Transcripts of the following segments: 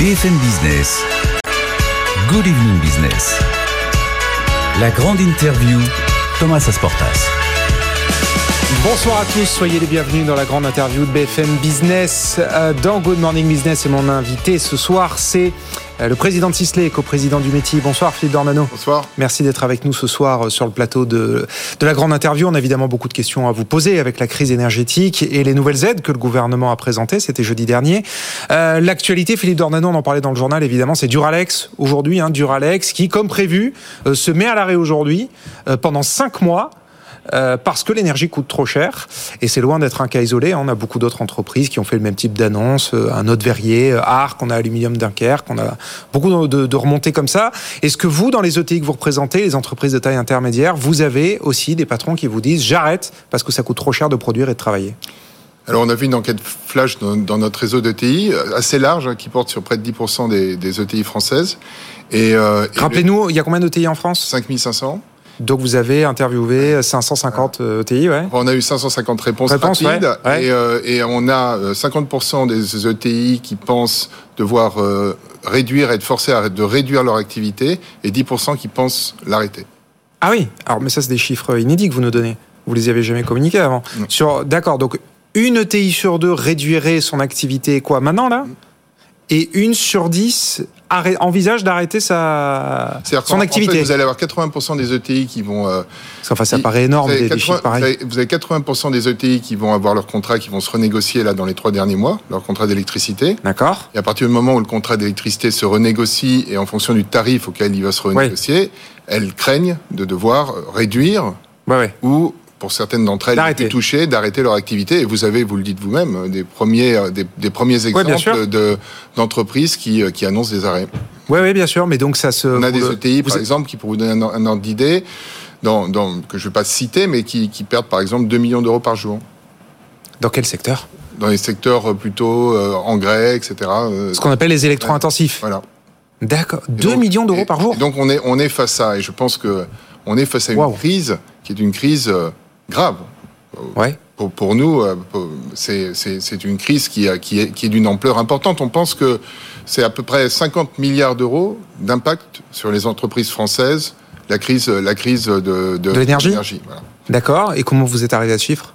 BFM Business. Good evening business. La grande interview, Thomas Asportas. Bonsoir à tous, soyez les bienvenus dans la grande interview de BFM Business. Euh, Dans Good Morning Business, et mon invité ce soir, c'est le président de Sisley co-président du métier. Bonsoir Philippe Dornano. Bonsoir. Merci d'être avec nous ce soir euh, sur le plateau de, de la grande interview. On a évidemment beaucoup de questions à vous poser avec la crise énergétique et les nouvelles aides que le gouvernement a présentées. C'était jeudi dernier. Euh, L'actualité, Philippe Dornano, on en parlait dans le journal évidemment, c'est Duralex aujourd'hui. Hein, Duralex qui, comme prévu, euh, se met à l'arrêt aujourd'hui euh, pendant cinq mois. Euh, parce que l'énergie coûte trop cher et c'est loin d'être un cas isolé. On a beaucoup d'autres entreprises qui ont fait le même type d'annonce. Euh, Un autre verrier, euh, Arc, on a Aluminium Dunkerque, on a beaucoup de, de remontées comme ça. Est-ce que vous, dans les ETI que vous représentez, les entreprises de taille intermédiaire, vous avez aussi des patrons qui vous disent j'arrête parce que ça coûte trop cher de produire et de travailler? Alors, on a vu une enquête flash dans, notre réseau d'ETI, assez large, hein, qui porte sur près de 10% des, des ETI françaises. Et, euh, et Rappelez-nous, il y a combien d'ETI en France? 5500. Donc vous avez interviewé 550 ETI, ouais. On a eu 550 réponses, Réponses, rapides. ouais, ouais. Et, euh, et on a euh, 50% des ETI qui pensent devoir euh, réduire, être forcés à, de réduire leur activité, et 10% qui pensent l'arrêter. Ah oui, alors mais ça c'est des chiffres inédits que vous nous donnez. Vous les avez jamais communiqués avant. Non. Sur d'accord, donc une ETI sur deux réduirait son activité quoi maintenant là? Et une sur dix envisage d'arrêter sa son en activité. fait, vous allez avoir 80% des ETI qui vont euh, qu'enfin ça Vous paraît énorme avez des, des 80 chiffres pareils. Vous avez, vous avez 80% des ETI qui vont avoir leur contrat, qui vont se renégocier là dans les trois derniers mois, leur contrat d'électricité. D'accord. Et à partir du moment où le contrat d'électricité se renégocie et en fonction du tarif auquel il va se renégocier, elles craignent de devoir réduire Ouais ouais. ou pour certaines d'entre elles plus touchées, d'arrêter leur activité. Et vous avez, vous le dites vous-même, des premiers, euh, des, des premiers Ouais, exemples de d'entreprises qui, euh, qui annoncent des arrêts. Ouais ouais bien sûr, mais donc ça se On a des ETI, par vous- exemple, qui, pour vous donner un, un ordre d'idée, dans, dans, que je ne vais pas citer, mais qui, qui perdent, par exemple, 2 millions d'euros par jour. dans quel secteur? Dans les secteurs euh, plutôt euh, engrais, etc. euh, Ce qu'on appelle les électro-intensifs. voilà. D'accord. Et 2 donc- millions d'euros et- par jour? donc, on est, on est face à, et je pense que on est face à une crise qui est une crise euh, grave. Ouais. Pour, pour nous, euh, c'est une crise qui, qui est, qui est d'une ampleur importante. On pense que c'est à peu près 50 milliards d'euros d'impact sur les entreprises françaises, la crise, la crise de, De l'énergie voilà. D'accord. Et comment vous êtes arrivé à ce chiffre?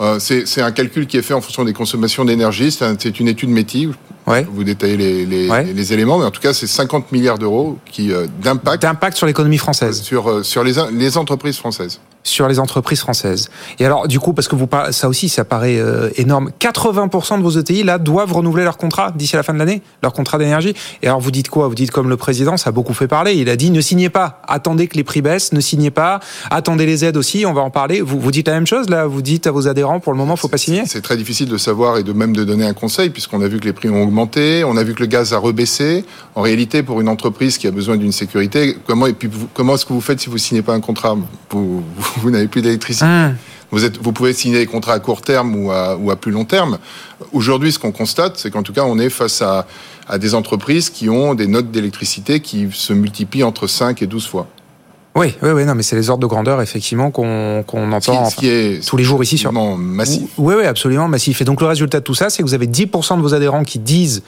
Euh, c'est un calcul qui est fait en fonction des consommations d'énergie. C'est une étude métier. Ouais. Vous détaillez les, les, Ouais. les éléments, mais en tout cas, c'est 50 milliards d'euros qui euh, d'impact D'impact sur l'économie française. sur euh, sur les les entreprises françaises. sur les entreprises françaises. Et alors, du coup, parce que vous ça aussi, ça paraît euh, énorme. 80% de vos ETI là doivent renouveler leur contrat d'ici à la fin de l'année, leur contrat d'énergie. Et alors, vous dites quoi? Vous dites comme le président, ça a beaucoup fait parler. Il a dit ne signez pas, attendez que les prix baissent, ne signez pas, attendez les aides aussi. On va en parler. Vous, vous dites la même chose là? Vous dites à vos adhérents pour le moment, faut pas signer? C'est très difficile de savoir et de même de donner un conseil puisqu'on a vu que les prix ont augmenté, on a vu que le gaz a rebaissé. En réalité, pour une entreprise qui a besoin d'une sécurité, comment et puis vous- comment est-ce que vous faites si vous signez pas un contrat? Vous, vous, vous n'avez plus d'électricité. Hum. Vous, êtes, vous pouvez signer des contrats à court terme ou à, ou à plus long terme. Aujourd'hui, ce qu'on constate, c'est qu'en tout cas, on est face à, à des entreprises qui ont des notes d'électricité qui se multiplient entre 5 et 12 fois. Oui, oui, oui. Non, mais c'est les ordres de grandeur effectivement qu'on Ce qui, entend. ce qui est tous les jours ici sur- massif. Oui, oui, absolument massif. Et donc le résultat de tout ça, c'est que vous avez 10% de vos adhérents qui disent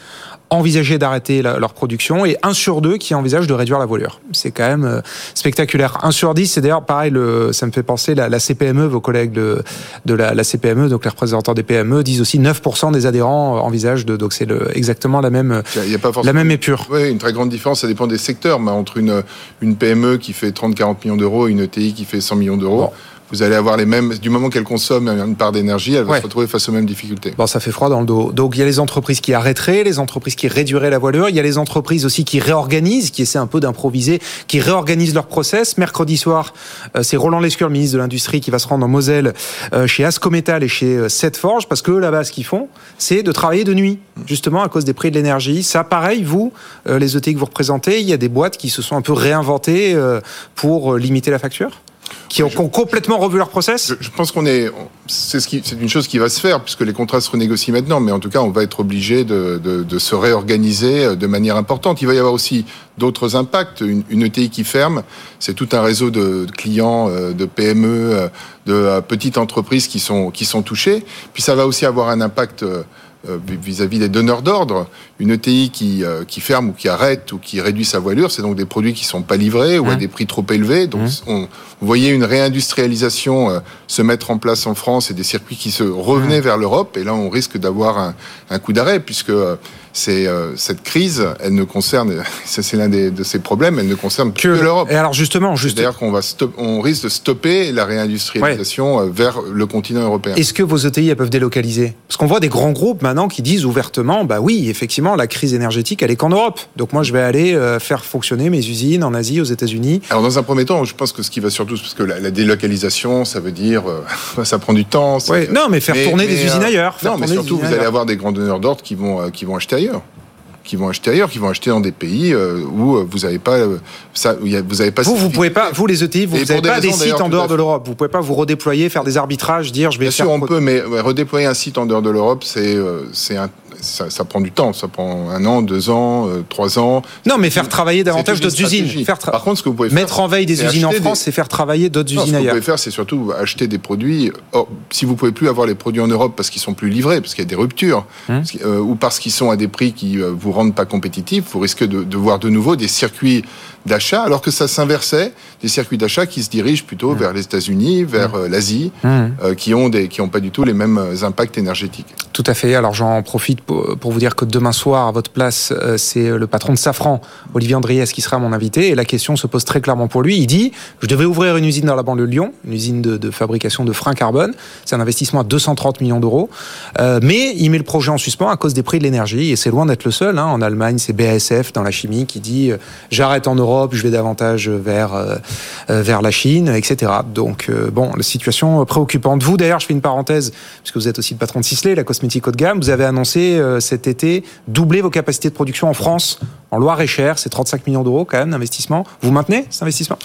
envisager d'arrêter leur production et 1 sur 2 qui envisagent de réduire la voilure. C'est quand même euh, spectaculaire. 1 sur 10, c'est d'ailleurs pareil, le, ça me fait penser la, la CPME, vos collègues de, de la, la CPME, donc les représentants des PME, disent aussi 9% des adhérents euh, envisagent de... Donc c'est le- exactement la même, Il n'y a pas la même épure. Oui, une très grande différence, ça dépend des secteurs, mais entre une, une PME qui fait 30-40 millions d'euros et une ETI qui fait 100 millions d'euros, Bon. Vous allez avoir les mêmes, du moment qu'elle consomme une part d'énergie, elle va Ouais. se retrouver face aux mêmes difficultés. Bon, ça fait froid dans le dos. Donc, il y a les entreprises qui arrêteraient, les entreprises qui réduiraient la voilure. Il y a les entreprises aussi qui réorganisent, qui essaient un peu d'improviser, qui réorganisent leur process. Mercredi soir, euh, c'est Roland Lescure, le ministre de l'Industrie, qui va se rendre en Moselle euh, chez Ascométal et chez euh, Setforge, parce que là-bas, ce qu'ils font, c'est de travailler de nuit, justement à cause des prix de l'énergie. Ça, pareil, vous, les ETI que vous représentez, il y a des boîtes qui se sont un peu réinventées pour limiter la facture? Qui ont, je- complètement revu leur process Je, je pense qu'on est, c'est ce qui, c'est une chose qui va se faire puisque les contrats se renégocient maintenant, mais en tout cas, on va être obligé de, de, de se réorganiser euh, de manière importante. Il va y avoir aussi d'autres impacts. Une, une ETI qui ferme, c'est tout un réseau de de clients, euh, de PME, euh, de petites entreprises qui sont qui sont touchées. Puis ça va aussi avoir un impact euh, vis-à-vis des donneurs d'ordre. Une ETI qui, qui ferme ou qui arrête ou qui réduit sa voilure, c'est donc des produits qui sont pas livrés ou à mmh. des prix trop élevés. Donc, mmh. on, voyez une réindustrialisation se mettre en place en France et des circuits qui se revenaient mmh. vers l'Europe. Et là, on risque d'avoir un, un, coup d'arrêt puisque c'est euh, cette crise, elle ne concerne, c'est l'un de ces problèmes, elle ne concerne que, l'Europe. Et alors justement, c'est-à-dire qu'on va on risque de stopper la réindustrialisation euh, vers le continent européen. Est-ce que vos ETI elles peuvent délocaliser? Parce qu'on voit des grands groupes maintenant qui disent ouvertement, bah oui, effectivement, la crise énergétique, elle est qu'en Europe. Donc moi, je vais aller euh, faire fonctionner mes usines en Asie, aux États-Unis. Alors dans un premier temps, je pense que ce qui va surtout, parce que la, délocalisation, ça veut dire, ça prend du temps. non, mais faire tourner des usines ailleurs. non, mais surtout, vous allez avoir des grands donneurs d'ordre qui vont qui vont acheter ailleurs qui vont acheter ailleurs, qui vont acheter dans des pays euh, où euh, vous n'avez pas euh, ça, vous avez pas. Vous, vous pouvez pas, vous les ETI, vous n'avez pas des sites en dehors de l'Europe. Vous pouvez pas vous redéployer, faire des arbitrages, dire je vais. Bien sûr, on peut, mais redéployer un site en dehors de l'Europe, c'est c'est un ça, ça, prend du temps, ça prend un an, deux ans, euh, trois ans. Non, mais faire travailler davantage d'autres usines. Faire Par contre, ce que vous pouvez mettre en veille des usines en France, c'est faire travailler d'autres usines ailleurs. Ce que vous pouvez faire, c'est surtout acheter des produits. Or, si vous pouvez plus avoir les produits en Europe parce qu'ils sont plus livrés, parce qu'il y a des ruptures, hum. euh, ou parce qu'ils sont à des prix qui euh, vous rendent pas compétitifs, vous risquez de, de voir de nouveau des circuits d'achat, alors que ça s'inversait, des circuits d'achat qui se dirigent plutôt mmh. vers les États-Unis, vers mmh. euh, l'Asie, mmh. euh, qui ont des, qui ont pas du tout les mêmes euh, impacts énergétiques. Tout à fait. Alors j'en profite pour, vous dire que demain soir, à votre place, c'est le patron de Safran, Olivier Andriès, qui sera mon invité, et la question se pose très clairement pour lui. Il dit je devais ouvrir une usine dans la banlieue de Lyon, une usine de, fabrication de freins carbone. C'est un investissement à 230 millions d'euros, mais il met le projet en suspens à cause des prix de l'énergie, et c'est loin d'être le seul. Hein. En Allemagne, c'est BASF dans la chimie qui dit j'arrête en Europe je vais davantage vers euh, euh, vers la Chine, etc. Donc euh, bon, la situation préoccupante. Vous d'ailleurs, je fais une parenthèse puisque vous êtes aussi le patron de Sisley, la cosmétique haut de gamme. Vous avez annoncé cet été doubler vos capacités de production en France, en Loire-et-Cher. C'est 35 millions d'euros quand même d'investissement. Vous maintenez cet investissement?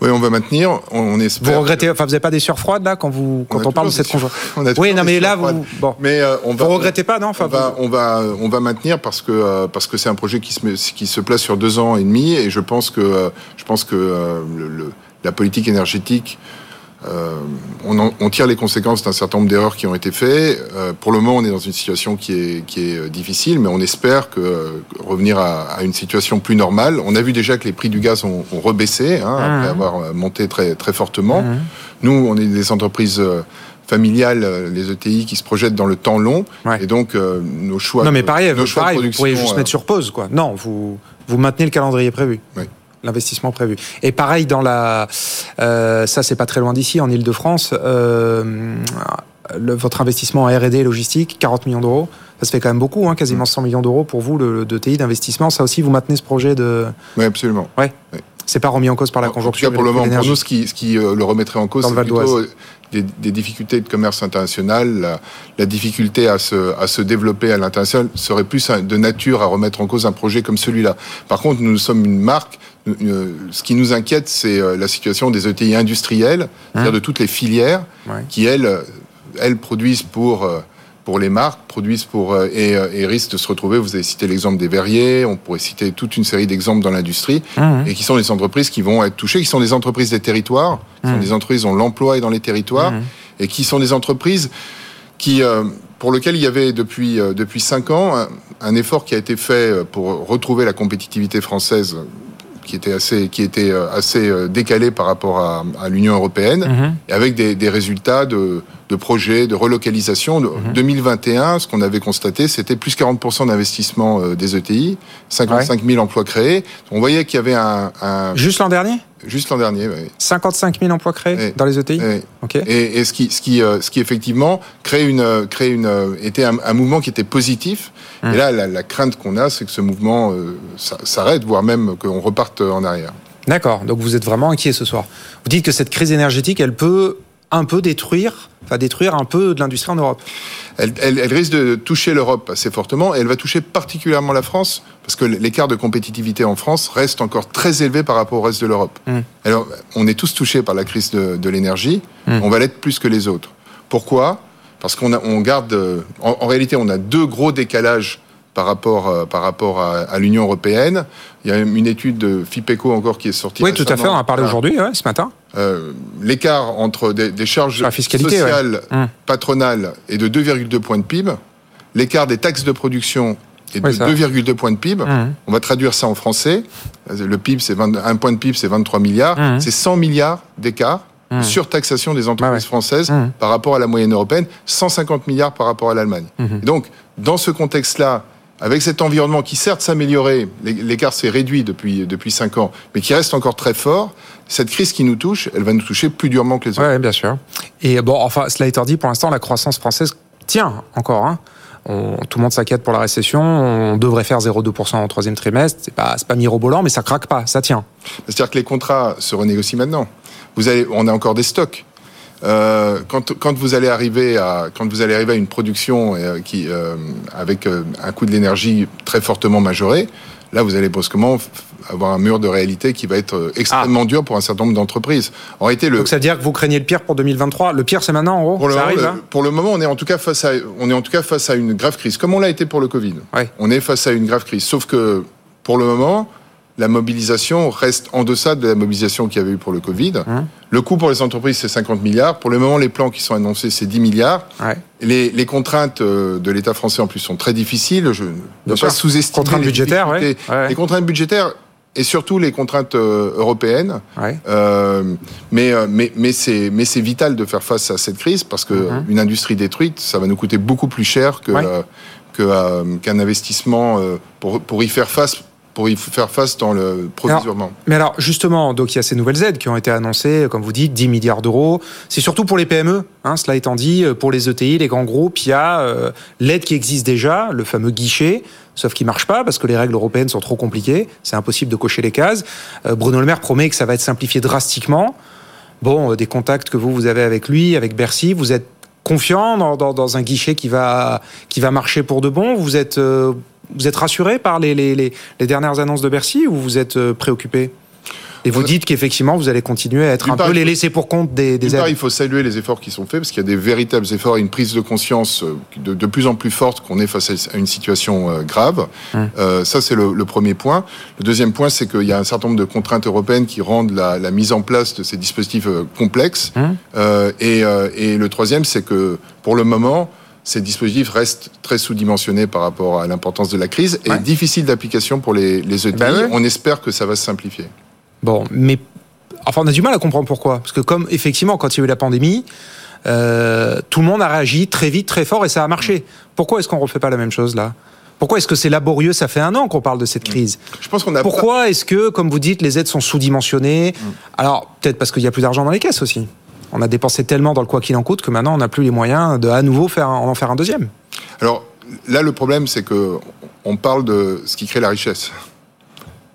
Oui, on va maintenir. On espère. Vous regrettez, enfin, vous n'avez pas des sueurs froides là quand vous quand on, parle de cette conjoncture. Oui, non, mais là, vous, bon. Mais euh, on va. Vous regrettez pas, non enfin, on, va, on va, on va maintenir parce que euh, parce que c'est un projet qui se qui se place sur deux ans et demi et je pense que euh, je pense que le, la politique énergétique euh, on, tire les conséquences d'un certain nombre d'erreurs qui ont été faites. Euh, pour le moment, on est dans une situation qui est, qui est euh, difficile, mais on espère que revenir à, une situation plus normale. On a vu déjà que les prix du gaz ont, rebaissé hein, mmh. après avoir monté très très fortement. Mmh. Nous, on est des entreprises familiales, les ETI qui se projettent dans le temps long, et donc nos choix. Non, mais pareil, nos choix pareil, vous pourriez juste mettre sur pause, quoi. Non, vous vous maintenez le calendrier prévu. Oui l'investissement prévu. Et pareil dans la, euh, ça c'est pas très loin d'ici, en Ile-de-France, euh, votre investissement en R&D logistique, 40 millions d'euros, ça se fait quand même beaucoup, hein, quasiment 100 millions d'euros pour vous le, de TI d'investissement. Ça aussi, vous maintenez ce projet de. Oui, absolument. Ouais. C'est pas remis en cause par la conjoncture. En tout cas, pour le moment, pour nous, ce qui, ce qui euh, le remettrait en cause, c'est plutôt des, des, difficultés de commerce international, la, la, difficulté à se, à se développer à l'international serait plus de nature à remettre en cause un projet comme celui-là. Par contre, nous sommes une marque. Euh, ce qui nous inquiète, c'est euh, la situation des ETI industrielles, c'est-à-dire hein de toutes les filières qui, elles, elles produisent pour pour les marques, produisent pour euh, et, euh, et, risquent de se retrouver. Vous avez cité l'exemple des verriers, on pourrait citer toute une série d'exemples dans l'industrie, mmh. et qui sont des entreprises qui vont être touchées, qui sont des entreprises des territoires, qui sont des entreprises dont l'emploi est dans les territoires, et qui sont des entreprises qui euh, pour lesquelles il y avait depuis depuis cinq ans un, effort qui a été fait pour retrouver la compétitivité française qui était assez, qui était assez décalé par rapport à, à l'Union européenne, et avec des, des résultats de, de projets, de relocalisation. De 2021, mhm. ce qu'on avait constaté, c'était plus 40% d'investissement euh, des ETI, 55 000 emplois créés. On voyait qu'il y avait un... Juste l'an dernier? Juste l'an dernier, oui. 55 000 emplois créés dans les ETI et, et, ce, qui, ce, qui, euh, ce qui effectivement crée une, crée une, était un, mouvement qui était positif. Mhm. Et là, la, crainte qu'on a, c'est que ce mouvement euh, s'arrête, voire même qu'on reparte en arrière. D'accord, donc vous êtes vraiment inquiet ce soir. Vous dites que cette crise énergétique, elle peut un peu détruire, va détruire un peu de l'industrie en Europe. Elle, risque de toucher l'Europe assez fortement et elle va toucher particulièrement la France parce que l'écart de compétitivité en France reste encore très élevé par rapport au reste de l'Europe. Hmm. Alors, on est tous touchés par la crise de, l'énergie, hmm. on va l'être plus que les autres. Pourquoi? Parce qu'on on garde, en, réalité, on a deux gros décalages par rapport, euh, par rapport à, l'Union européenne. Il y a une étude de FIPECO encore qui est sortie. Oui, tout à fait, on en a parlé aujourd'hui, ce matin. Euh, l'écart entre des, charges sociales hum. patronales est de 2,2 points de PIB. l'écart des taxes de production est de 2,2 points de PIB. Mmh. On va traduire ça en français. Le PIB, c'est 1 point de PIB, c'est 23 milliards. Mmh. C'est 100 milliards d'écart Mmh. surtaxation des entreprises françaises mmh. par rapport à la moyenne européenne, 150 milliards par rapport à l'Allemagne. Mmh. Donc, dans ce contexte-là, avec cet environnement qui certes s'améliorait, l'écart s'est réduit depuis depuis cinq ans, mais qui reste encore très fort. Cette crise qui nous touche, elle va nous toucher plus durement que les autres. Oui, bien sûr. Et bon, enfin, cela étant dit, pour l'instant, la croissance française tient encore. Hein. tout le monde s'inquiète pour la récession. On devrait faire 0,2% au troisième trimestre. C'est pas, pas mirobolant, mais ça craque pas, ça tient. C'est-à-dire que les contrats se renégocient maintenant vous avez, on a encore des stocks. Euh, quand, quand, vous allez arriver à quand vous allez arriver à une production euh, qui euh, avec un coût de l'énergie très fortement majoré, là vous allez brusquement avoir un mur de réalité qui va être extrêmement ah. dur pour un certain nombre d'entreprises. En réalité, le donc ça veut dire que vous craignez le pire pour 2023. Le pire c'est maintenant en gros. Pour le, ça moment, arrive, pour le moment, on est en tout cas face à on est en tout cas face à une grave crise, comme on l'a été pour le Covid. Ouais. On est face à une grave crise, sauf que pour le moment la mobilisation reste en deçà de la mobilisation qu'il y avait eu pour le Covid. Mmh. Le coût pour les entreprises, c'est 50 milliards. Pour le moment, les plans qui sont annoncés, c'est 10 milliards. Ouais. Les, les, contraintes euh, de l'État français, en plus, sont très difficiles. Je ne veux pas sous-estimer contraintes les budgétaires. Ouais. Les contraintes budgétaires et surtout les contraintes euh, européennes. Euh, mais mais mais c'est vital de faire face à cette crise parce que mmh. une industrie détruite, ça va nous coûter beaucoup plus cher que qu'un investissement pour pour y faire face pour y faire face dans le provisoirement. mais alors justement, donc il y a ces nouvelles aides qui ont été annoncées, comme vous dites, 10 milliards d'euros. C'est surtout pour les PME, hein, cela étant dit, pour les ETI, les grands groupes, il y a euh, l'aide qui existe déjà, le fameux guichet, sauf qu'il marche pas parce que les règles européennes sont trop compliquées, c'est impossible de cocher les cases. Euh, Bruno Le Maire promet que ça va être simplifié drastiquement. Bon, euh, des contacts que vous vous avez avec lui, avec Bercy, vous êtes confiant dans, dans, dans un guichet qui va qui va marcher pour de bon? Vous êtes euh, vous êtes rassuré par les, les, les, dernières annonces de Bercy ou vous êtes euh, préoccupé? Et vous dites qu'effectivement, vous allez continuer à être un peu les laissés pour compte des, des aides. il faut saluer les efforts qui sont faits parce qu'il y a des véritables efforts et une prise de conscience euh, de, de plus en plus forte qu'on est face à une situation euh, grave. Euh, ça, c'est le, le, premier point. Le deuxième point, c'est qu'il y a un certain nombre de contraintes européennes qui rendent la, la mise en place de ces dispositifs complexes. Euh, et, et le troisième, c'est que pour le moment, ces dispositifs restent très sous-dimensionnés par rapport à l'importance de la crise et ouais. difficiles d'application pour les, les ETI. Ben ouais. On espère que ça va se simplifier. Bon, mais enfin, on a du mal à comprendre pourquoi. Parce que comme effectivement, quand il y a eu la pandémie, euh, tout le monde a réagi très vite, très fort et ça a marché. Pourquoi est-ce qu'on ne refait pas la même chose là? Pourquoi est-ce que c'est laborieux Ça fait un an qu'on parle de cette crise? Je pense qu'on a. Pourquoi est-ce que, comme vous dites, les aides sont sous-dimensionnées? Mm. Alors peut-être parce qu'il y a plus d'argent dans les caisses aussi. On a dépensé tellement dans le quoi qu'il en coûte que maintenant on n'a plus les moyens de à nouveau faire en faire un deuxième. Alors là, le problème, c'est que on parle de ce qui crée la richesse.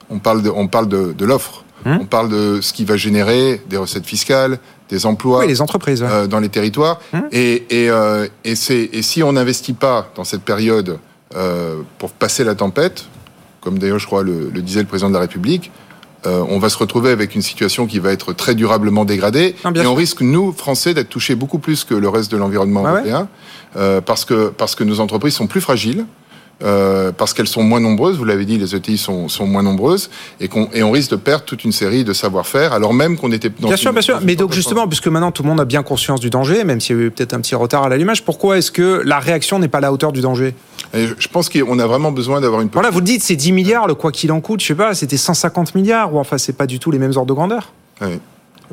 On parle de, on parle de, de l'offre. Hum? On parle de ce qui va générer des recettes fiscales, des emplois oui, les entreprises, ouais. euh, dans les territoires. Hum? Et, et, euh, et, et, si on n'investit pas dans cette période euh, pour passer la tempête, comme d'ailleurs je crois le, le, disait le président de la République, euh, on va se retrouver avec une situation qui va être très durablement dégradée. Ah, et sûr. on risque, nous, Français, d'être touchés beaucoup plus que le reste de l'environnement ah, européen, ouais. euh, parce, que, parce que nos entreprises sont plus fragiles. Euh, parce qu'elles sont moins nombreuses, vous l'avez dit, les ETI sont, sont moins nombreuses, et, qu'on et on risque de perdre toute une série de savoir-faire, alors même qu'on était dans Bien une, sûr, bien sûr. Mais donc justement, puisque maintenant tout le monde a bien conscience du danger, même s'il y a eu peut-être un petit retard à l'allumage, pourquoi est-ce que la réaction n'est pas à la hauteur du danger? Et je, pense qu'on a vraiment besoin d'avoir une... Voilà, vous le dites, c'est 10 milliards, le quoi qu'il en coûte, je sais pas, c'était 150 milliards, ou enfin c'est pas du tout les mêmes ordres de grandeur oui.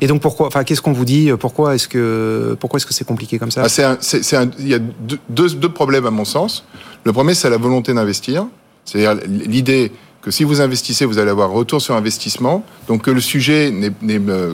Et donc pourquoi, enfin qu'est-ce qu'on vous dit Pourquoi est-ce que pourquoi est-ce que c'est compliqué comme ça? Ah, un, Il y a deux, deux, deux problèmes à mon sens. Le premier, c'est la volonté d'investir. C'est-à-dire l'idée que si vous investissez, vous allez avoir retour sur investissement. Donc que le sujet, n'est,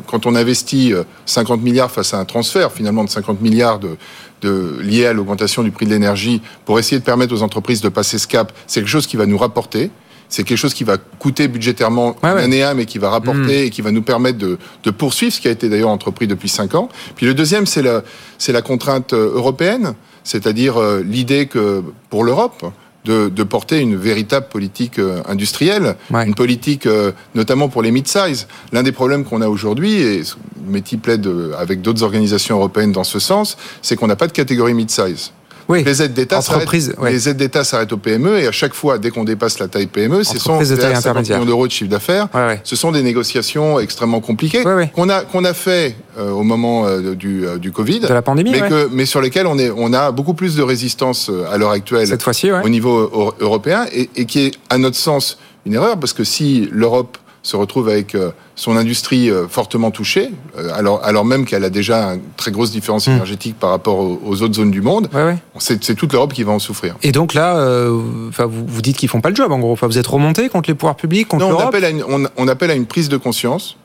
quand on investit 50 milliards face à un transfert finalement de 50 milliards de, de, lié à l'augmentation du prix de l'énergie pour essayer de permettre aux entreprises de passer ce cap, c'est quelque chose qui va nous rapporter. C'est quelque chose qui va coûter budgétairement ouais, ouais. année à, mais qui va rapporter mmh. et qui va nous permettre de, de, poursuivre ce qui a été d'ailleurs entrepris depuis cinq ans. Puis le deuxième, c'est la, la contrainte européenne, c'est-à-dire euh, l'idée que pour l'Europe, de, de, porter une véritable politique euh, industrielle, ouais. une politique euh, notamment pour les mid-size. L'un des problèmes qu'on a aujourd'hui, et Métis plaide avec d'autres organisations européennes dans ce sens, c'est qu'on n'a pas de catégorie mid-size. Oui. Les aides d'État s'arrêtent, ouais. les aides d'État s'arrêtent au PME et à chaque fois, dès qu'on dépasse la taille PME, ce sont de taille derrière 50 intermédiaire. millions d'euros de chiffre d'affaires. Ouais, ouais. Ce sont des négociations extrêmement compliquées qu'on a qu'on a fait euh, au moment euh, du, euh, du Covid, De la pandémie, mais que mais sur lesquelles on est on a beaucoup plus de résistance à l'heure actuelle Cette fois-ci, ouais. au niveau eu- européen et, et qui est à notre sens une erreur parce que si l'Europe se retrouve avec euh, son industrie euh, fortement touchée, euh, alors, alors même qu'elle a déjà une très grosse différence Hmm. énergétique par rapport aux, aux autres zones du monde, Ouais, ouais. c'est toute l'Europe qui va en souffrir. Et donc là, euh, vous, vous dites qu'ils font pas le job, en gros. Enfin, vous êtes remonté contre les pouvoirs publics, contre on l'Europe. appelle, à une, on, on appelle à une prise de conscience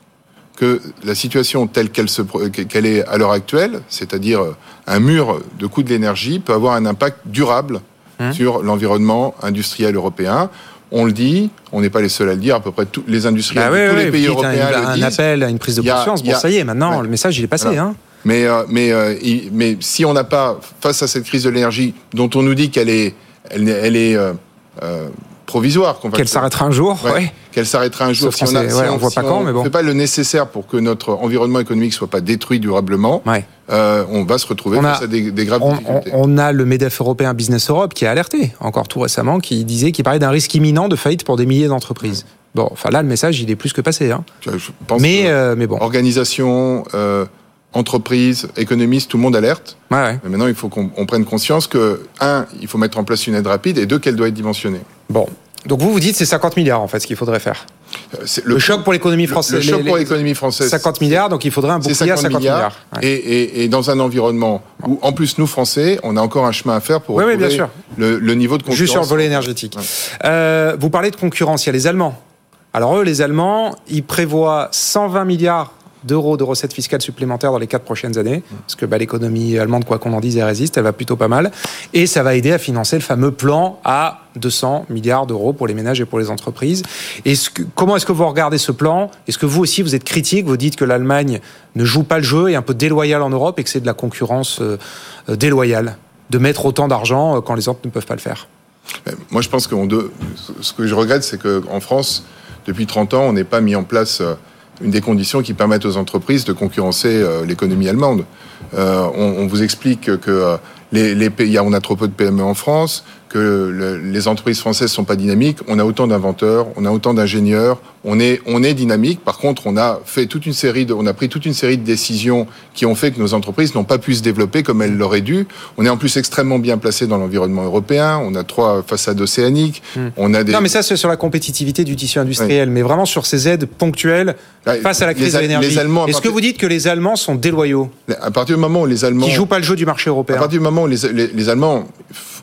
que la situation telle qu'elle se pro- qu'elle est à l'heure actuelle, c'est-à-dire un mur de coût de l'énergie, peut avoir un impact durable Hum. sur l'environnement industriel européen. On le dit, on n'est pas les seuls à le dire, à peu près tous les industriels Bah ouais, tous ouais, les pays européens un, le un disent. appel à une prise de a- conscience. Bon, a- ça y est, maintenant, Ouais. le message, il est passé. Voilà. Hein. Mais, euh, mais, euh, mais si on n'a pas, face à cette crise de l'énergie, dont on nous dit qu'elle est, elle, est- elle est euh, provisoire, Qu'elle s'arrêtera un jour. Ouais, Ouais. qu'elle s'arrêtera un jour. Sauf ouais, on voit pas quand, mais bon. fait pas le nécessaire pour que notre environnement économique soit pas détruit durablement, Ouais. euh, on va se retrouver On a- face à des, des graves On, difficultés. on a le MEDEF européen Business Europe qui a alerté, encore tout récemment, qui disait, qui parlait d'un risque imminent de faillite pour des milliers d'entreprises. Bon, enfin là, le message, il est plus que passé. Hein. Je pense Mais, que euh, mais bon. organisation, euh, entreprise, économiste, tout le monde alerte. Ouais, ouais. Mais maintenant, il faut qu'on on prenne conscience que un, il faut mettre en place une aide rapide, et deux, qu'elle doit être dimensionnée. Bon. Donc vous, vous dites c'est 50 milliards en fait ce qu'il faudrait faire. Euh, Le, choc pour l'économie française. Le, choc les- pour l'économie française. 50 milliards, donc il faudrait un bouclier à 50 50 milliards. milliards. Ouais. Et, et- et dans un environnement où, en plus, nous, Français, on a encore un chemin à faire pour Oui, oui, bien sûr. Le, le niveau de concurrence. Juste sur le volet énergétique. Euh, vous parlez de concurrence, il y a les Allemands. Alors eux, les Allemands, ils prévoient 120 milliards d'euros de recettes fiscales supplémentaires dans les quatre prochaines années, parce que bah, l'économie allemande, quoi qu'on en dise, elle résiste, elle va plutôt pas mal, et ça va aider à financer le fameux plan à 200 milliards d'euros pour les ménages et pour les entreprises. Que, comment est-ce que vous regardez ce plan? Est-ce que vous aussi, vous êtes critique? Vous dites que l'Allemagne ne joue pas le jeu, est un peu déloyale en Europe, et que c'est de la concurrence euh, euh, déloyale de mettre autant d'argent euh, quand les autres ne peuvent pas le faire? Mais Moi, je pense que ce que je regrette, c'est qu'en France, depuis 30 ans, on n'ait pas mis en place une des conditions qui permettent aux entreprises de concurrencer euh, l'économie allemande. Euh, on, vous explique que euh, les, les pays, on a trop peu de PME en France, que le- les entreprises françaises sont pas dynamiques. On a autant d'inventeurs, on a autant d'ingénieurs, on est, on est dynamique. Par contre, on a fait toute une série de, on a pris toute une série de décisions qui ont fait que nos entreprises n'ont pas pu se développer comme elles l'auraient dû. On est en plus extrêmement bien placé dans l'environnement européen. On a trois façades océaniques. On a des. Hmm. Non, mais ça, c'est sur la compétitivité du tissu industriel, mais vraiment sur ces aides ponctuelles face à la crise les de l'énergie. Allemands, à Est-ce que vous dites que les Allemands sont déloyaux, à partir du moment où les Allemands qui jouent pas le jeu du marché À européen partir du moment où les, les- les Allemands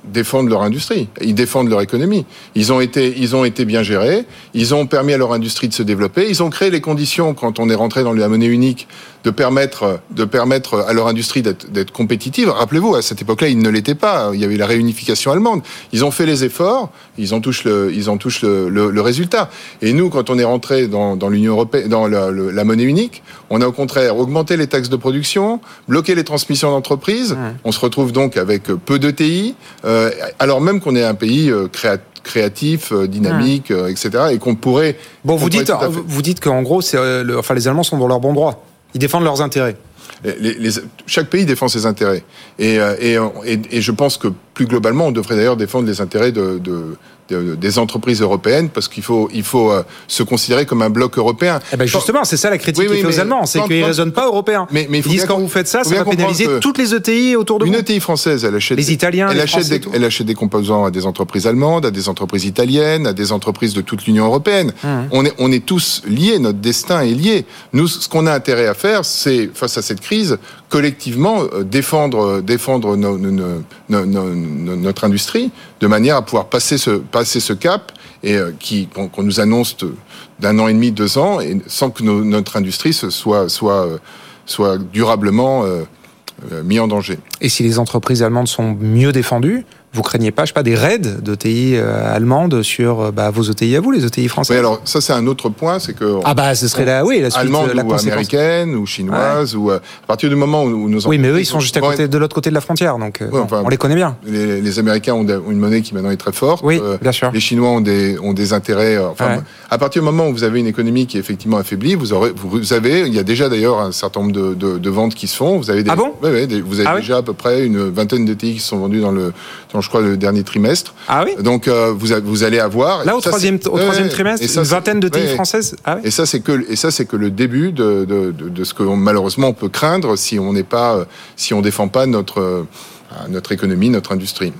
défendent leur industrie, ils défendent leur économie. Ils ont été, ils ont été bien gérés. Ils ont permis à leur industrie de se développer. Ils ont créé les conditions quand on est rentré dans la monnaie unique de permettre, de permettre à leur industrie d'être compétitive. Rappelez-vous, à cette époque-là, ils ne l'étaient pas. Il y avait la réunification allemande. Ils ont fait les efforts. Ils en touchent le, ils en touchent le, le- le résultat. Et nous, quand on est rentré dans, dans l'Union européenne, dans la, le- la monnaie unique, on a au contraire augmenté les taxes de production, bloqué les transmissions d'entreprises. On se retrouve donc avec peu de TI, euh, alors même qu'on est un pays euh, créa- créatif, euh, dynamique, etc., et qu'on pourrait. Bon, vous dites, vous dites qu'en gros, le- enfin, les Allemands sont dans leur bon droit. Ils défendent leurs intérêts. Chaque pays défend ses intérêts. Et, euh, et, et, et je pense que plus globalement, on devrait d'ailleurs défendre les intérêts de- de- des entreprises européennes parce qu'il faut, il faut euh, se considérer comme un bloc européen. Eh ben justement, c'est ça la critique Oui, oui, aux Allemands, c'est qu'ils ne raisonnent pas européens. Mais- mais Ils disent quand vous faites ça, ça va pénaliser toutes les ETI autour de Une vous. ETI française, elle achète Les des- Italiens, elle les achète Français, des, tout. elle achète des composants à des entreprises allemandes, à des entreprises italiennes, à des entreprises de toute l'Union européenne. Mmh. On est, on est tous liés, notre destin est lié. Nous, ce qu'on a intérêt à faire, c'est face à cette crise, collectivement euh, défendre, euh, défendre notre industrie de manière à pouvoir passer ce, passer ce cap et euh, qui qu'on nous annonce d'un an et demi, deux ans, et sans que notre industrie soit soit soit durablement euh, mis en danger. Et si les entreprises allemandes sont mieux défendues, vous craignez pas, je sais pas, des raids d'ETI euh, allemandes sur euh, bah, vos ETI à vous, les ETI français Oui, alors ça c'est un autre point, c'est que ah bah ce serait la oui la suite, allemande la ou américaine ou chinoise ou à partir du moment où nous oui, mais eux ils sont juste à côté de l'autre côté de la frontière, donc on les connaît bien. Les, les Américains ont une monnaie qui maintenant est très forte. Oui, bien sûr. Les Chinois ont des ont des intérêts. Enfin, à partir du moment où vous avez une économie qui est effectivement affaiblie, vous aurez vous avez il y a déjà d'ailleurs un certain nombre de, de, de, ventes qui se font. Vous avez des, ah bon? Oui, vous avez ah déjà à peu près une vingtaine d'ETI qui sont vendus dans le dans je crois le dernier trimestre. Ah oui. Donc euh, vous, vous allez avoir là au troisième au troisième trimestre une vingtaine de TI françaises. Ah. Et ça c'est que et ça c'est que le début de, de, de, ce que malheureusement on peut craindre si on n'est pas si on défend pas notre euh, notre économie notre industrie.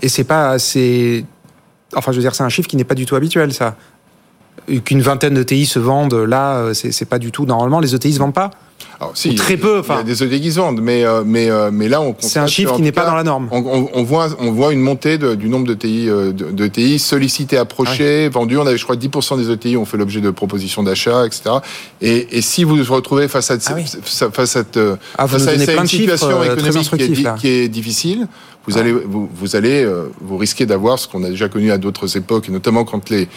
Et c'est pas assez enfin je veux dire c'est un chiffre qui n'est pas du tout habituel ça qu'une vingtaine de TI se vendent là euh, c'est pas du tout normalement les ETI se vendent pas. Alors, si, très peu. Enfin, il y a des se vendent, mais euh, mais euh, mais là on C'est un chiffre qui n'est pas dans la norme. On, on, voit on voit une montée de, du nombre de TI euh, de, de TI sollicités, approchés, vendus. On avait je crois 10% des ETI ont fait l'objet de propositions d'achat, etc. Et, et si vous vous retrouvez face à ah oui. face à cette ah, face à une situation économique qui est, qui est, difficile, vous allez vous, vous allez vous risquez d'avoir ce qu'on a déjà connu à d'autres époques, notamment quand les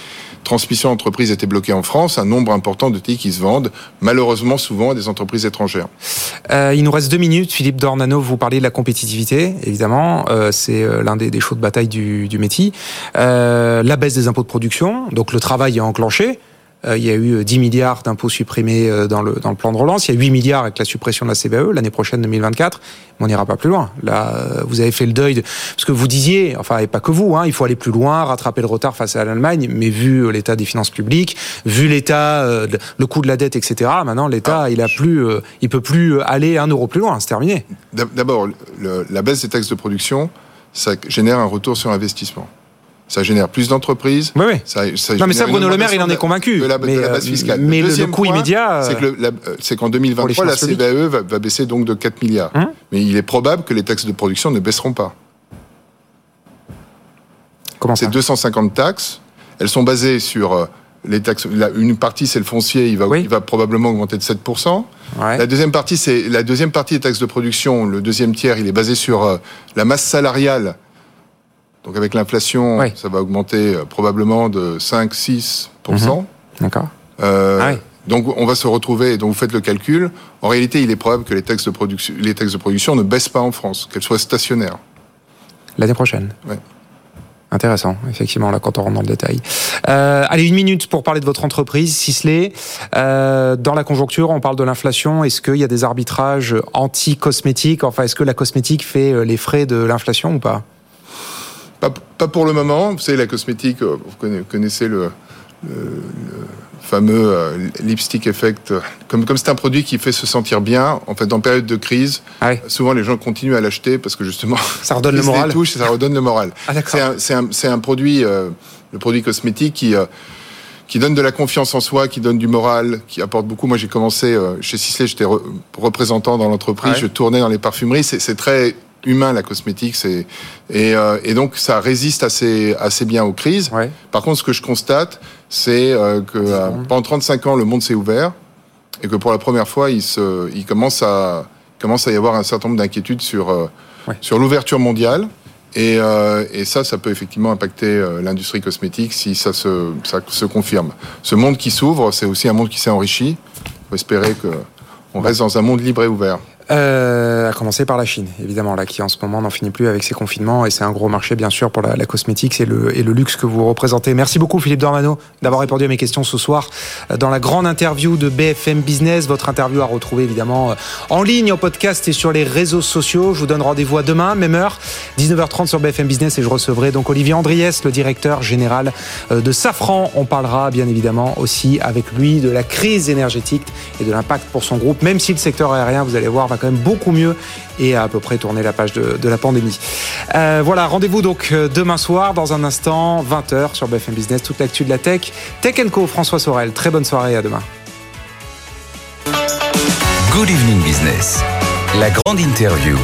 transmissions d'entreprises étaient bloquées en France, un nombre important de TI qui se vendent, malheureusement souvent à des entreprises étrangères. Euh, il nous reste deux minutes. Philippe Dornano, vous parlez de la compétitivité, évidemment. Euh, c'est euh, l'un des, des de bataille du, du métier. Euh, la baisse des impôts de production, donc le travail est enclenché. Euh, il y a eu 10 milliards d'impôts supprimés euh, dans le, dans le plan de relance. Il y a 8 milliards avec la suppression de la CBE l'année prochaine 2024. Mais on n'ira pas plus loin. Là, euh, vous avez fait le deuil de ce que vous disiez, enfin, et pas que vous, hein, il faut aller plus loin, rattraper le retard face à l'Allemagne, mais vu l'état des finances publiques, vu l'état, le coût de la dette, etc., maintenant, l'État, ah. il a plus, il peut plus aller un euro plus loin, c'est terminé. D'abord, la baisse des taxes de production, ça génère un retour sur investissement ça génère plus d'entreprises. Oui, oui. Ça, ça non, mais ça, Bruno Le Maire, il en est convaincu. De la, mais, de la base fiscale. Mais le, le coût immédiat. C'est qu'en 2023, la CVAE va, va, baisser donc de 4 milliards. Hum mais il est probable que les taxes de production ne baisseront pas. Comment ça C'est 250 taxes. Elles sont basées sur euh, les taxes. une partie, c'est le foncier, il va, oui. il va probablement augmenter de 7%. Ouais. La deuxième partie, c'est la deuxième partie des taxes de production. Le deuxième tiers, il est basé sur euh, la masse salariale donc avec l'inflation, oui. ça va augmenter euh, probablement de 5-6%. Mmh. D'accord. Euh, ah oui. Donc on va se retrouver, donc vous faites le calcul, en réalité il est probable que les taxes de production, les taxes de production ne baissent pas en France, qu'elles soient stationnaires. L'année prochaine Oui. Intéressant, effectivement, là, quand on rentre dans le détail. Euh, allez, une minute pour parler de votre entreprise, Sisley. Euh, dans la conjoncture, on parle de l'inflation. Est-ce qu'il y a des arbitrages anti-cosmétiques? Enfin, est-ce que la cosmétique fait les frais de l'inflation ou pas? Pas, pas, pour le moment. Vous savez, la cosmétique, euh, vous connaissez le, le, le fameux euh, lipstick effect. Comme comme c'est un produit qui fait se sentir bien, en fait, en période de crise, ah oui. souvent les gens continuent à l'acheter parce que justement, ça redonne le moral. Touche, ça redonne le moral. Ah, c'est un, un, un, produit, euh, le produit cosmétique qui euh, qui donne de la confiance en soi, qui donne du moral, qui apporte beaucoup. Moi, j'ai commencé euh, chez Sisley, j'étais re représentant dans l'entreprise, ouais. je tournais dans les parfumeries. C'est très humain la cosmétique c'est et, euh, et, donc ça résiste assez assez bien aux crises ouais. par contre ce que je constate c'est euh, que euh, pendant 35 ans le monde s'est ouvert et que pour la première fois il se il commence à commence à y avoir un certain nombre d'inquiétudes sur euh, ouais. sur l'ouverture mondiale et, euh, et, ça, ça peut effectivement impacter euh, l'industrie cosmétique si ça se, ça se confirme. Ce monde qui s'ouvre, c'est aussi un monde qui s'est enrichi. Il faut espérer qu'on reste dans un monde libre et ouvert. Euh, à commencer par la Chine, évidemment, là, qui en ce moment n'en finit plus avec ses confinements, et c'est un gros marché, bien sûr, pour la, la cosmétique et le, et le luxe que vous représentez. Merci beaucoup, Philippe Dormano, d'avoir répondu à mes questions ce soir dans la grande interview de BFM Business. Votre interview à retrouver, évidemment, en ligne, en podcast et sur les réseaux sociaux. Je vous donne rendez-vous à demain, même heure, 19h30 sur BFM Business, et je recevrai donc Olivier Andriès, le directeur général de Safran. On parlera, bien évidemment, aussi avec lui de la crise énergétique et de l'impact pour son groupe, même si le secteur aérien, vous allez voir, quand même beaucoup mieux et à, à peu près tourner la page de, la pandémie. Euh, voilà, rendez-vous donc demain soir, dans un instant, 20h sur BFM Business, toute l'actu de la tech. Tech Co, François Sorel. Très bonne soirée, à demain. Good evening business. La grande interview.